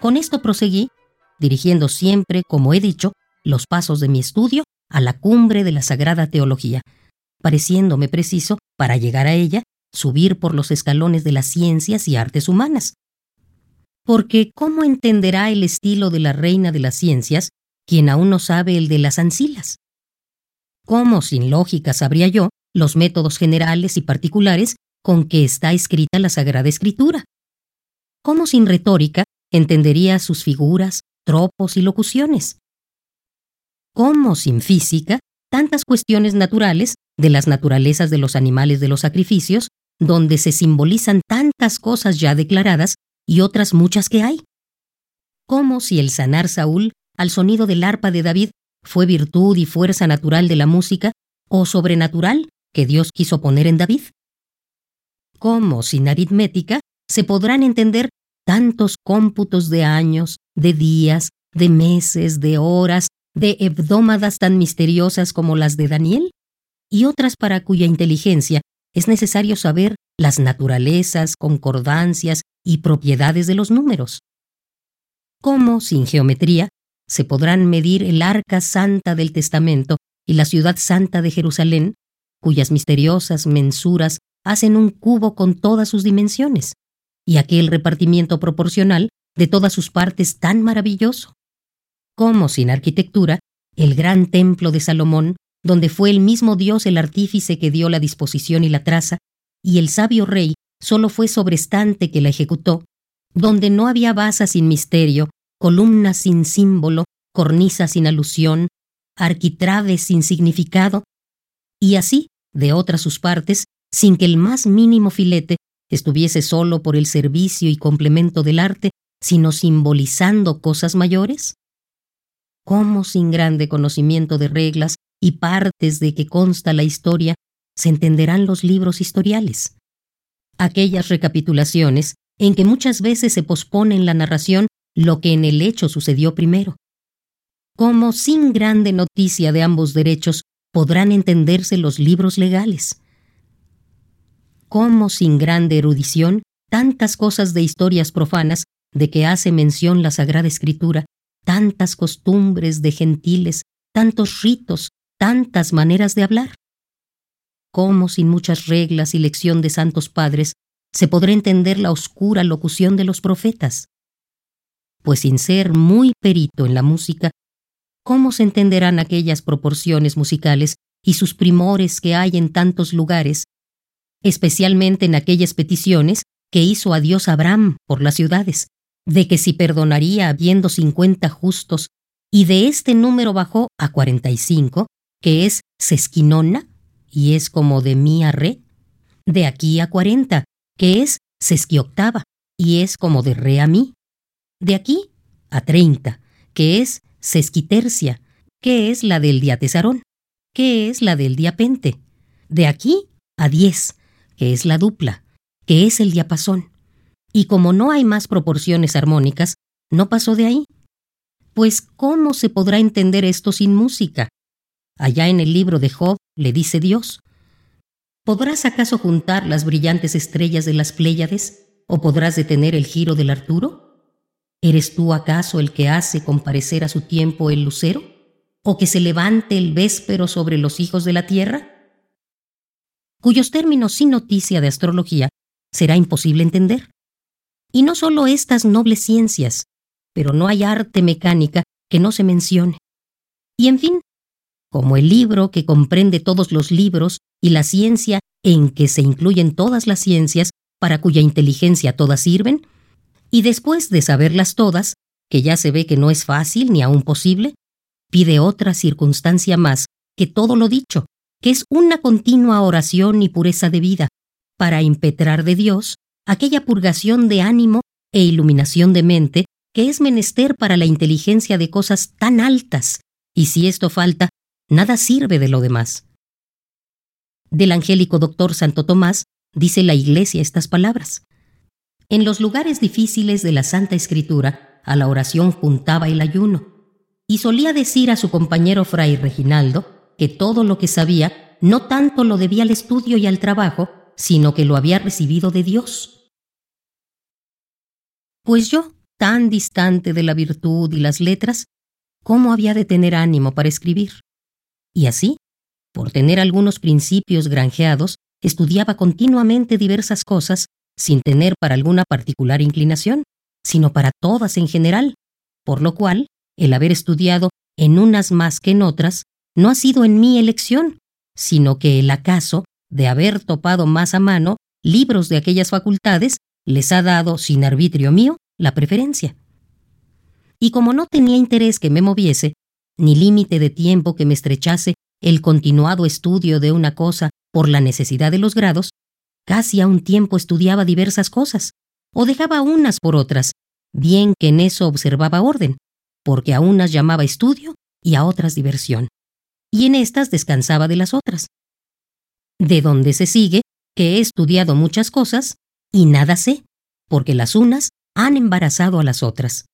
Con esto proseguí, dirigiendo siempre, como he dicho, los pasos de mi estudio a la cumbre de la Sagrada Teología, pareciéndome preciso, para llegar a ella, subir por los escalones de las ciencias y artes humanas. Porque ¿cómo entenderá el estilo de la reina de las ciencias quien aún no sabe el de las ancilas? ¿Cómo sin lógica sabría yo los métodos generales y particulares con que está escrita la Sagrada Escritura? ¿Cómo sin retórica entendería sus figuras, tropos y locuciones? ¿Cómo sin física tantas cuestiones naturales de las naturalezas de los animales de los sacrificios, donde se simbolizan tantas cosas ya declaradas y otras muchas que hay? ¿Cómo si el sanar Saúl al sonido del arpa de David fue virtud y fuerza natural de la música o sobrenatural que Dios quiso poner en David? ¿Cómo sin aritmética se podrán entender tantos cómputos de años, de días, de meses, de horas, de hebdómadas tan misteriosas como las de Daniel? Y otras para cuya inteligencia es necesario saber las naturalezas, concordancias y propiedades de los números. ¿Cómo, sin geometría, se podrán medir el arca santa del Testamento y la ciudad santa de Jerusalén, cuyas misteriosas mensuras hacen un cubo con todas sus dimensiones, y aquel repartimiento proporcional de todas sus partes tan maravilloso. Como sin arquitectura, el gran templo de Salomón, donde fue el mismo Dios el artífice que dio la disposición y la traza, y el sabio rey solo fue sobrestante que la ejecutó, donde no había basa sin misterio, columnas sin símbolo, cornisa sin alusión, arquitraves sin significado, y así, de otras sus partes, sin que el más mínimo filete estuviese solo por el servicio y complemento del arte, sino simbolizando cosas mayores? ¿Cómo sin grande conocimiento de reglas y partes de que consta la historia se entenderán los libros historiales? Aquellas recapitulaciones en que muchas veces se pospone en la narración lo que en el hecho sucedió primero. ¿Cómo sin grande noticia de ambos derechos podrán entenderse los libros legales? ¿Cómo sin grande erudición tantas cosas de historias profanas de que hace mención la Sagrada Escritura tantas costumbres de gentiles, tantos ritos, tantas maneras de hablar. ¿Cómo sin muchas reglas y lección de santos padres se podrá entender la oscura locución de los profetas? Pues sin ser muy perito en la música, ¿cómo se entenderán aquellas proporciones musicales y sus primores que hay en tantos lugares, especialmente en aquellas peticiones que hizo a Dios Abraham por las ciudades, de que si perdonaría habiendo cincuenta justos, y de este número bajó a cuarenta y cinco, que es sesquinona, y es como de mi a re, de aquí a cuarenta, que es sesquioctava, y es como de re a mi, de aquí a treinta, que es sesquitercia, que es la del diatesarón, que es la del diapente, de aquí a diez, que es la dupla, que es el diapasón, y como no hay más proporciones armónicas, no pasó de ahí. Pues ¿cómo se podrá entender esto sin música? Allá en el libro de Job le dice Dios, ¿podrás acaso juntar las brillantes estrellas de las Pléyades o podrás detener el giro del Arturo? ¿Eres tú acaso el que hace comparecer a su tiempo el lucero? ¿O que se levante el véspero sobre los hijos de la tierra? Cuyos términos sin noticia de astrología será imposible entender. Y no solo estas nobles ciencias, pero no hay arte mecánica que no se mencione. Y en fin, como el libro que comprende todos los libros y la ciencia en que se incluyen todas las ciencias para cuya inteligencia todas sirven, y después de saberlas todas, que ya se ve que no es fácil ni aún posible, pide otra circunstancia más que todo lo dicho, que es una continua oración y pureza de vida, para impetrar de Dios aquella purgación de ánimo e iluminación de mente que es menester para la inteligencia de cosas tan altas, y si esto falta, nada sirve de lo demás. Del angélico doctor Santo Tomás dice la Iglesia estas palabras. En los lugares difíciles de la Santa Escritura, a la oración juntaba el ayuno, y solía decir a su compañero fray Reginaldo que todo lo que sabía no tanto lo debía al estudio y al trabajo, sino que lo había recibido de Dios. Pues yo, tan distante de la virtud y las letras, ¿cómo había de tener ánimo para escribir? Y así, por tener algunos principios granjeados, estudiaba continuamente diversas cosas sin tener para alguna particular inclinación, sino para todas en general, por lo cual el haber estudiado en unas más que en otras no ha sido en mi elección, sino que el acaso de haber topado más a mano libros de aquellas facultades les ha dado, sin arbitrio mío, la preferencia. Y como no tenía interés que me moviese, ni límite de tiempo que me estrechase el continuado estudio de una cosa por la necesidad de los grados, casi a un tiempo estudiaba diversas cosas, o dejaba unas por otras, bien que en eso observaba orden, porque a unas llamaba estudio y a otras diversión, y en estas descansaba de las otras. De donde se sigue que he estudiado muchas cosas y nada sé, porque las unas han embarazado a las otras.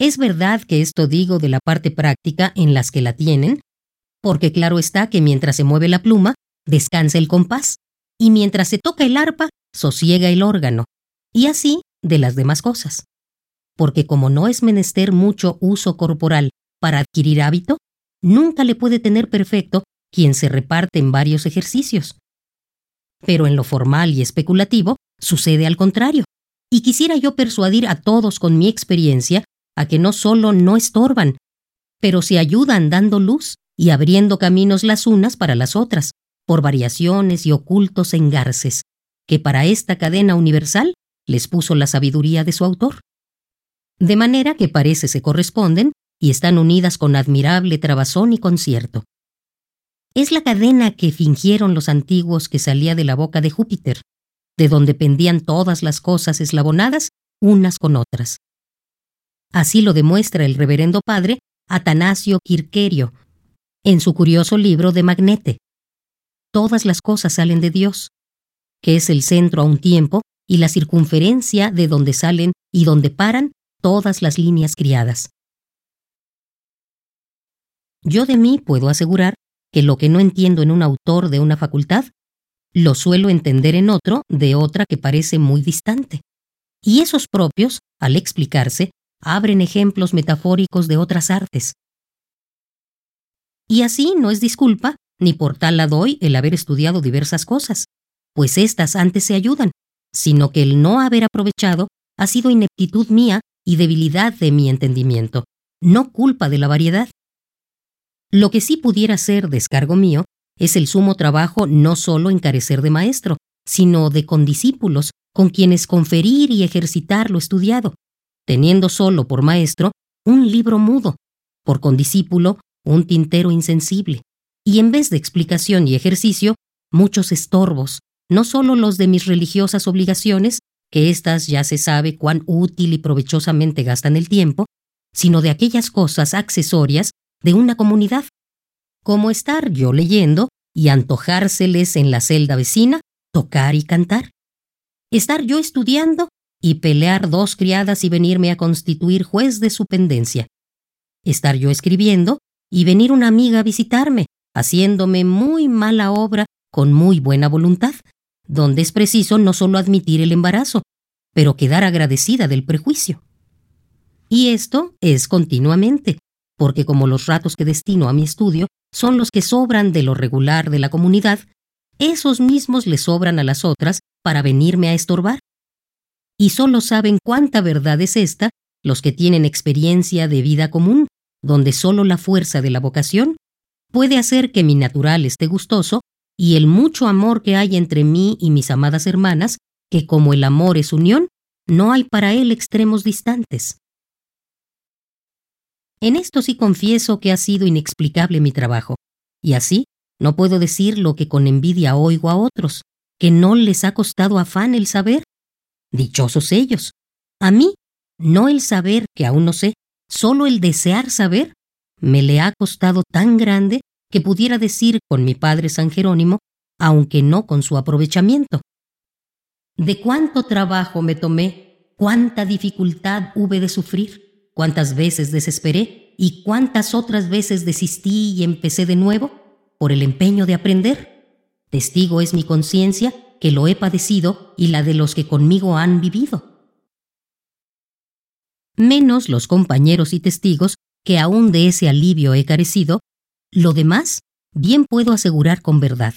Es verdad que esto digo de la parte práctica en las que la tienen, porque claro está que mientras se mueve la pluma, descansa el compás, y mientras se toca el arpa, sosiega el órgano, y así de las demás cosas. Porque como no es menester mucho uso corporal para adquirir hábito, nunca le puede tener perfecto quien se reparte en varios ejercicios. Pero en lo formal y especulativo sucede al contrario, y quisiera yo persuadir a todos con mi experiencia a que no solo no estorban, pero se ayudan dando luz y abriendo caminos las unas para las otras, por variaciones y ocultos engarces, que para esta cadena universal les puso la sabiduría de su autor. De manera que parece se corresponden y están unidas con admirable trabazón y concierto. Es la cadena que fingieron los antiguos que salía de la boca de Júpiter, de donde pendían todas las cosas eslabonadas unas con otras. Así lo demuestra el reverendo padre Atanasio Quirquerio, en su curioso libro de Magnete. Todas las cosas salen de Dios, que es el centro a un tiempo y la circunferencia de donde salen y donde paran todas las líneas criadas. Yo de mí puedo asegurar que lo que no entiendo en un autor de una facultad, lo suelo entender en otro de otra que parece muy distante. Y esos propios, al explicarse, abren ejemplos metafóricos de otras artes, y así no es disculpa, ni por tal la doy el haber estudiado diversas cosas, pues éstas antes se ayudan, sino que el no haber aprovechado ha sido ineptitud mía y debilidad de mi entendimiento, no culpa de la variedad. Lo que sí pudiera ser descargo mío es el sumo trabajo no solo encarecer de maestro, sino de condiscípulos con quienes conferir y ejercitar lo estudiado, teniendo solo por maestro un libro mudo, por condiscípulo un tintero insensible, y en vez de explicación y ejercicio, muchos estorbos, no solo los de mis religiosas obligaciones, que éstas ya se sabe cuán útil y provechosamente gastan el tiempo, sino de aquellas cosas accesorias de una comunidad, como estar yo leyendo y antojárseles en la celda vecina, tocar y cantar. Estar yo estudiando y pelear dos criadas y venirme a constituir juez de su pendencia. Estar yo escribiendo y venir una amiga a visitarme, haciéndome muy mala obra con muy buena voluntad, donde es preciso no solo admitir el embarazo, pero quedar agradecida del prejuicio. Y esto es continuamente, porque como los ratos que destino a mi estudio son los que sobran de lo regular de la comunidad, esos mismos le sobran a las otras para venirme a estorbar. Y solo saben cuánta verdad es esta los que tienen experiencia de vida común, donde solo la fuerza de la vocación puede hacer que mi natural esté gustoso y el mucho amor que hay entre mí y mis amadas hermanas, que como el amor es unión, no hay para él extremos distantes. En esto sí confieso que ha sido inexplicable mi trabajo, y así no puedo decir lo que con envidia oigo a otros, que no les ha costado afán el saber. Dichosos ellos. A mí, no el saber que aún no sé, Solo el desear saber me le ha costado tan grande que pudiera decir con mi padre San Jerónimo, aunque no con su aprovechamiento. De cuánto trabajo me tomé, cuánta dificultad hube de sufrir, cuántas veces desesperé y cuántas otras veces desistí y empecé de nuevo, por el empeño de aprender. Testigo es mi conciencia que lo he padecido y la de los que conmigo han vivido. Menos los compañeros y testigos que aún de ese alivio he carecido, lo demás bien puedo asegurar con verdad.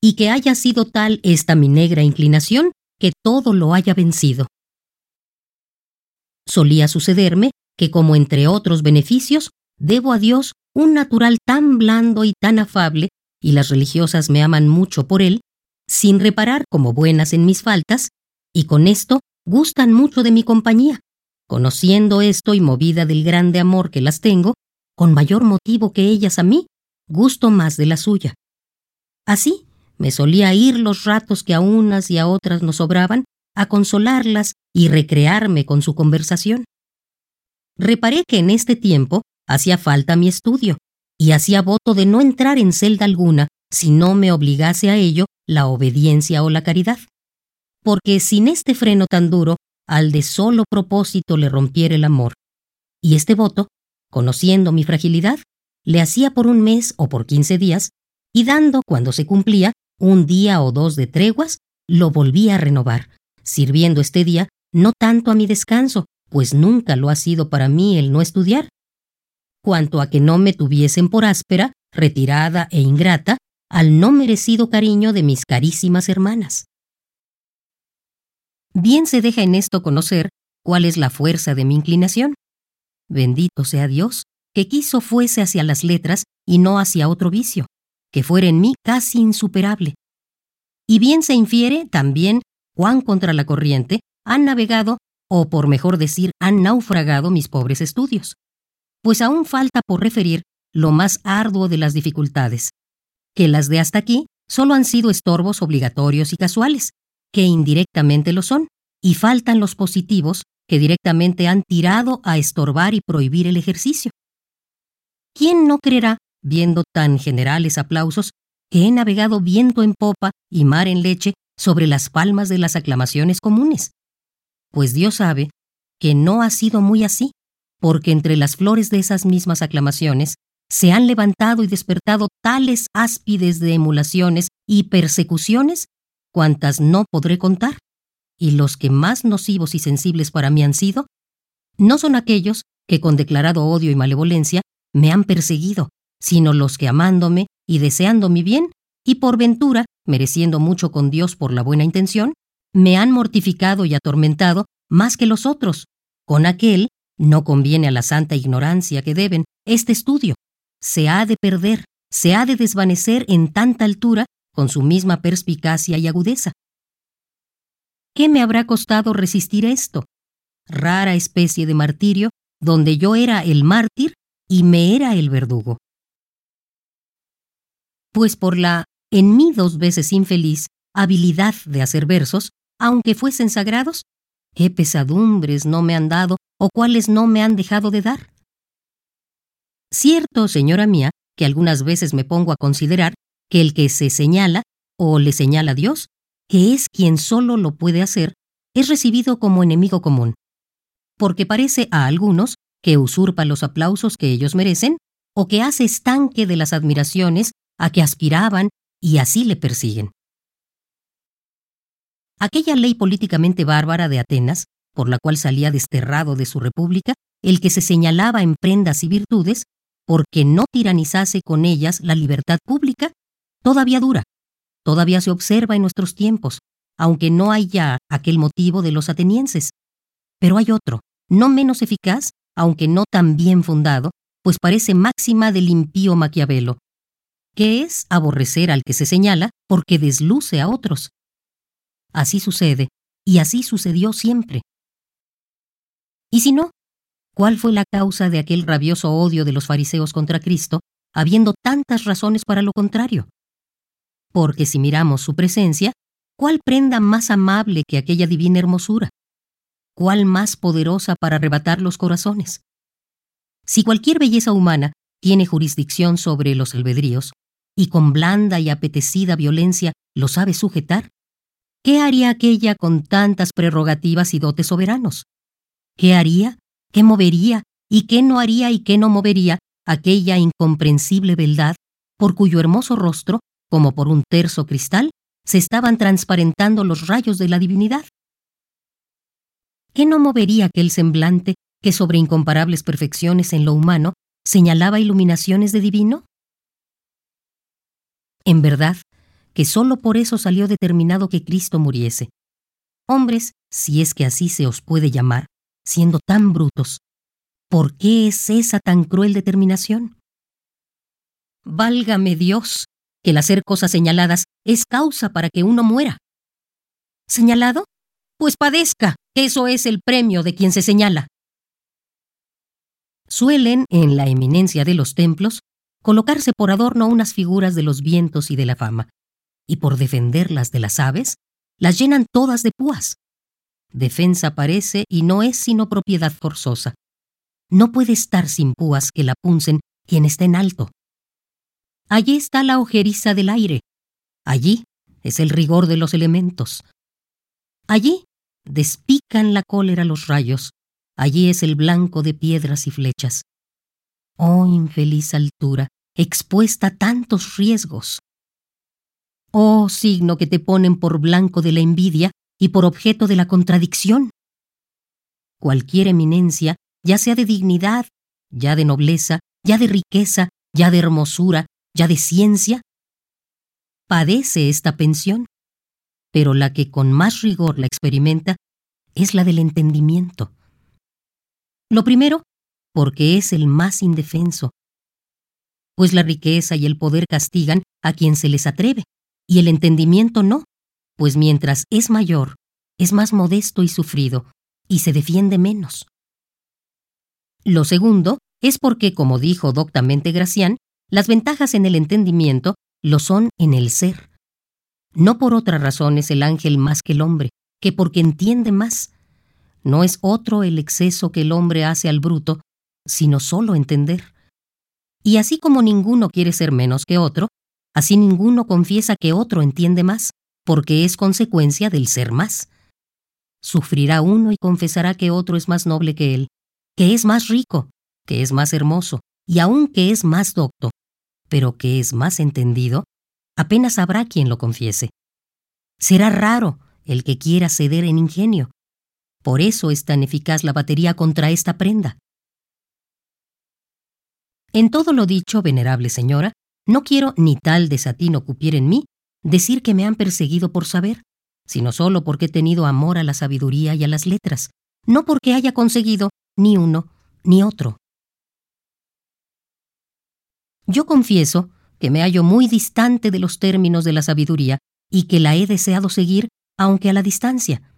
Y que haya sido tal esta mi negra inclinación que todo lo haya vencido. Solía sucederme que como entre otros beneficios, debo a Dios un natural tan blando y tan afable, y las religiosas me aman mucho por él, sin reparar como buenas en mis faltas, y con esto gustan mucho de mi compañía, conociendo esto y movida del grande amor que las tengo, con mayor motivo que ellas a mí, gusto más de la suya. Así, me solía ir los ratos que a unas y a otras nos sobraban, a consolarlas y recrearme con su conversación. Reparé que en este tiempo hacía falta mi estudio, y hacía voto de no entrar en celda alguna si no me obligase a ello la obediencia o la caridad. Porque sin este freno tan duro, al de solo propósito le rompiera el amor. Y este voto, conociendo mi fragilidad, le hacía por un mes o por quince días, y dando, cuando se cumplía, un día o dos de treguas, lo volvía a renovar, sirviendo este día no tanto a mi descanso, pues nunca lo ha sido para mí el no estudiar, cuanto a que no me tuviesen por áspera, retirada e ingrata, al no merecido cariño de mis carísimas hermanas. Bien se deja en esto conocer cuál es la fuerza de mi inclinación. Bendito sea Dios, que quiso fuese hacia las letras y no hacia otro vicio, que fuera en mí casi insuperable. Y bien se infiere también cuán contra la corriente han navegado, o por mejor decir, han naufragado mis pobres estudios. Pues aún falta por referir lo más arduo de las dificultades, que las de hasta aquí solo han sido estorbos obligatorios y casuales, que indirectamente lo son, y faltan los positivos que directamente han tirado a estorbar y prohibir el ejercicio. ¿Quién no creerá, viendo tan generales aplausos, que he navegado viento en popa y mar en leche sobre las palmas de las aclamaciones comunes? Pues Dios sabe que no ha sido muy así, porque entre las flores de esas mismas aclamaciones se han levantado y despertado tales áspides de emulaciones y persecuciones cuantas no podré contar, y los que más nocivos y sensibles para mí han sido, no son aquellos que con declarado odio y malevolencia me han perseguido, sino los que amándome y deseando mi bien, y por ventura, mereciendo mucho con Dios por la buena intención, me han mortificado y atormentado más que los otros. Con aquel no conviene a la santa ignorancia que deben este estudio, se ha de perder, se ha de desvanecer en tanta altura con su misma perspicacia y agudeza. ¿Qué me habrá costado resistir esto? Rara especie de martirio, donde yo era el mártir y me era el verdugo. Pues por la, en mí dos veces infeliz, habilidad de hacer versos, aunque fuesen sagrados, qué pesadumbres no me han dado o cuáles no me han dejado de dar. Cierto, señora mía, que algunas veces me pongo a considerar que el que se señala o le señala a Dios, que es quien solo lo puede hacer, es recibido como enemigo común, porque parece a algunos que usurpa los aplausos que ellos merecen o que hace estanque de las admiraciones a que aspiraban y así le persiguen. Aquella ley políticamente bárbara de Atenas, por la cual salía desterrado de su república el que se señalaba en prendas y virtudes, porque no tiranizase con ellas la libertad pública, todavía dura, todavía se observa en nuestros tiempos, aunque no hay ya aquel motivo de los atenienses. Pero hay otro, no menos eficaz, aunque no tan bien fundado, pues parece máxima del impío Maquiavelo, que es aborrecer al que se señala porque desluce a otros. Así sucede, y así sucedió siempre. Y si no, ¿Cuál fue la causa de aquel rabioso odio de los fariseos contra Cristo, habiendo tantas razones para lo contrario? Porque si miramos su presencia, ¿cuál prenda más amable que aquella divina hermosura? ¿Cuál más poderosa para arrebatar los corazones? Si cualquier belleza humana tiene jurisdicción sobre los albedríos, y con blanda y apetecida violencia lo sabe sujetar, ¿qué haría aquella con tantas prerrogativas y dotes soberanos? ¿Qué haría qué movería y qué no haría y qué no movería aquella incomprensible beldad por cuyo hermoso rostro, como por un terso cristal, se estaban transparentando los rayos de la divinidad. ¿Qué no movería aquel semblante que sobre incomparables perfecciones en lo humano señalaba iluminaciones de divino? En verdad, que sólo por eso salió determinado que Cristo muriese. Hombres, si es que así se os puede llamar, siendo tan brutos, ¿por qué es esa tan cruel determinación? Válgame Dios, que el hacer cosas señaladas es causa para que uno muera. ¿Señalado? Pues padezca, eso es el premio de quien se señala. Suelen, en la eminencia de los templos, colocarse por adorno unas figuras de los vientos y de la fama, y por defenderlas de las aves, las llenan todas de púas. Defensa parece y no es sino propiedad forzosa. No puede estar sin púas que la puncen quien está en alto. Allí está la ojeriza del aire. Allí es el rigor de los elementos. Allí despican la cólera los rayos. Allí es el blanco de piedras y flechas. Oh infeliz altura, expuesta a tantos riesgos. Oh signo que te ponen por blanco de la envidia y por objeto de la contradicción. Cualquier eminencia, ya sea de dignidad, ya de nobleza, ya de riqueza, ya de hermosura, ya de ciencia, padece esta pensión, pero la que con más rigor la experimenta es la del entendimiento. Lo primero, porque es el más indefenso, pues la riqueza y el poder castigan a quien se les atreve, y el entendimiento no, pues mientras es mayor, es más modesto y sufrido, y se defiende menos. Lo segundo es porque, como dijo doctamente Gracián, las ventajas en el entendimiento lo son en el ser. No por otra razón es el ángel más que el hombre, que porque entiende más. No es otro el exceso que el hombre hace al bruto, sino solo entender. Y así como ninguno quiere ser menos que otro, así ninguno confiesa que otro entiende más, porque es consecuencia del ser más. Sufrirá uno y confesará que otro es más noble que él, que es más rico, que es más hermoso, y aun que es más docto, pero que es más entendido, apenas habrá quien lo confiese. Será raro el que quiera ceder en ingenio. Por eso es tan eficaz la batería contra esta prenda. En todo lo dicho, venerable señora, no quiero ni tal desatino cupiera en mí decir que me han perseguido por saber, sino solo porque he tenido amor a la sabiduría y a las letras, no porque haya conseguido ni uno ni otro. Yo confieso que me hallo muy distante de los términos de la sabiduría y que la he deseado seguir, aunque a la distancia,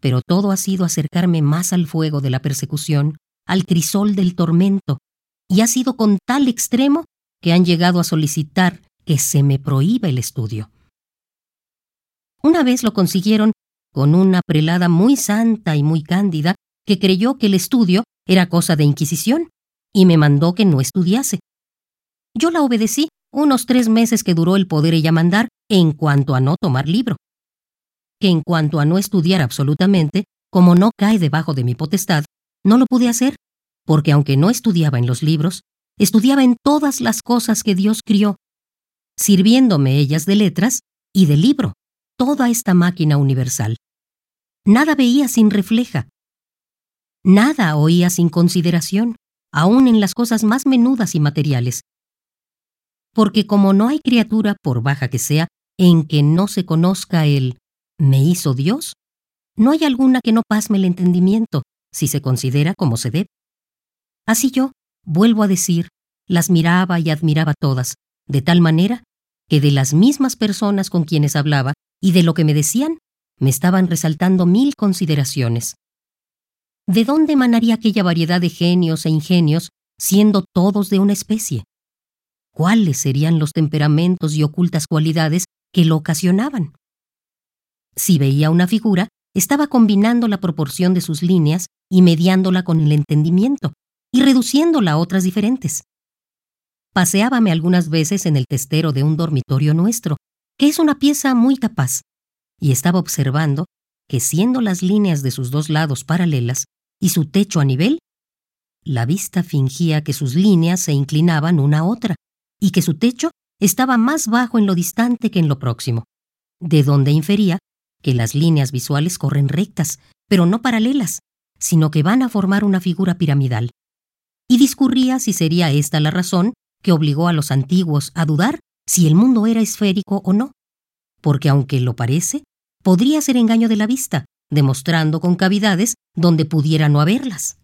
pero todo ha sido acercarme más al fuego de la persecución, al crisol del tormento, y ha sido con tal extremo que han llegado a solicitar que se me prohíba el estudio. Una vez lo consiguieron con una prelada muy santa y muy cándida que creyó que el estudio era cosa de Inquisición y me mandó que no estudiase. Yo la obedecí unos tres meses que duró el poder ella mandar en cuanto a no tomar libro. Que en cuanto a no estudiar absolutamente, como no cae debajo de mi potestad, no lo pude hacer porque aunque no estudiaba en los libros, estudiaba en todas las cosas que Dios crió, sirviéndome ellas de letras y de libro, toda esta máquina universal. Nada veía sin refleja. Nada oía sin consideración, aun en las cosas más menudas y materiales. Porque como no hay criatura, por baja que sea, en que no se conozca el me hizo Dios, no hay alguna que no pasme el entendimiento, si se considera como se debe. Así yo, vuelvo a decir, las miraba y admiraba todas, de tal manera que de las mismas personas con quienes hablaba y de lo que me decían, me estaban resaltando mil consideraciones. ¿De dónde emanaría aquella variedad de genios e ingenios, siendo todos de una especie? ¿Cuáles serían los temperamentos y ocultas cualidades que lo ocasionaban? Si veía una figura, estaba combinando la proporción de sus líneas y mediándola con el entendimiento, y reduciéndola a otras diferentes. Paseábame algunas veces en el testero de un dormitorio nuestro, que es una pieza muy capaz, y estaba observando que siendo las líneas de sus dos lados paralelas y su techo a nivel, la vista fingía que sus líneas se inclinaban una a otra y que su techo estaba más bajo en lo distante que en lo próximo, de donde infería que las líneas visuales corren rectas, pero no paralelas, sino que van a formar una figura piramidal. Y discurría si sería esta la razón que obligó a los antiguos a dudar si el mundo era esférico o no, porque aunque lo parece, podría ser engaño de la vista, demostrando concavidades donde pudiera no haberlas.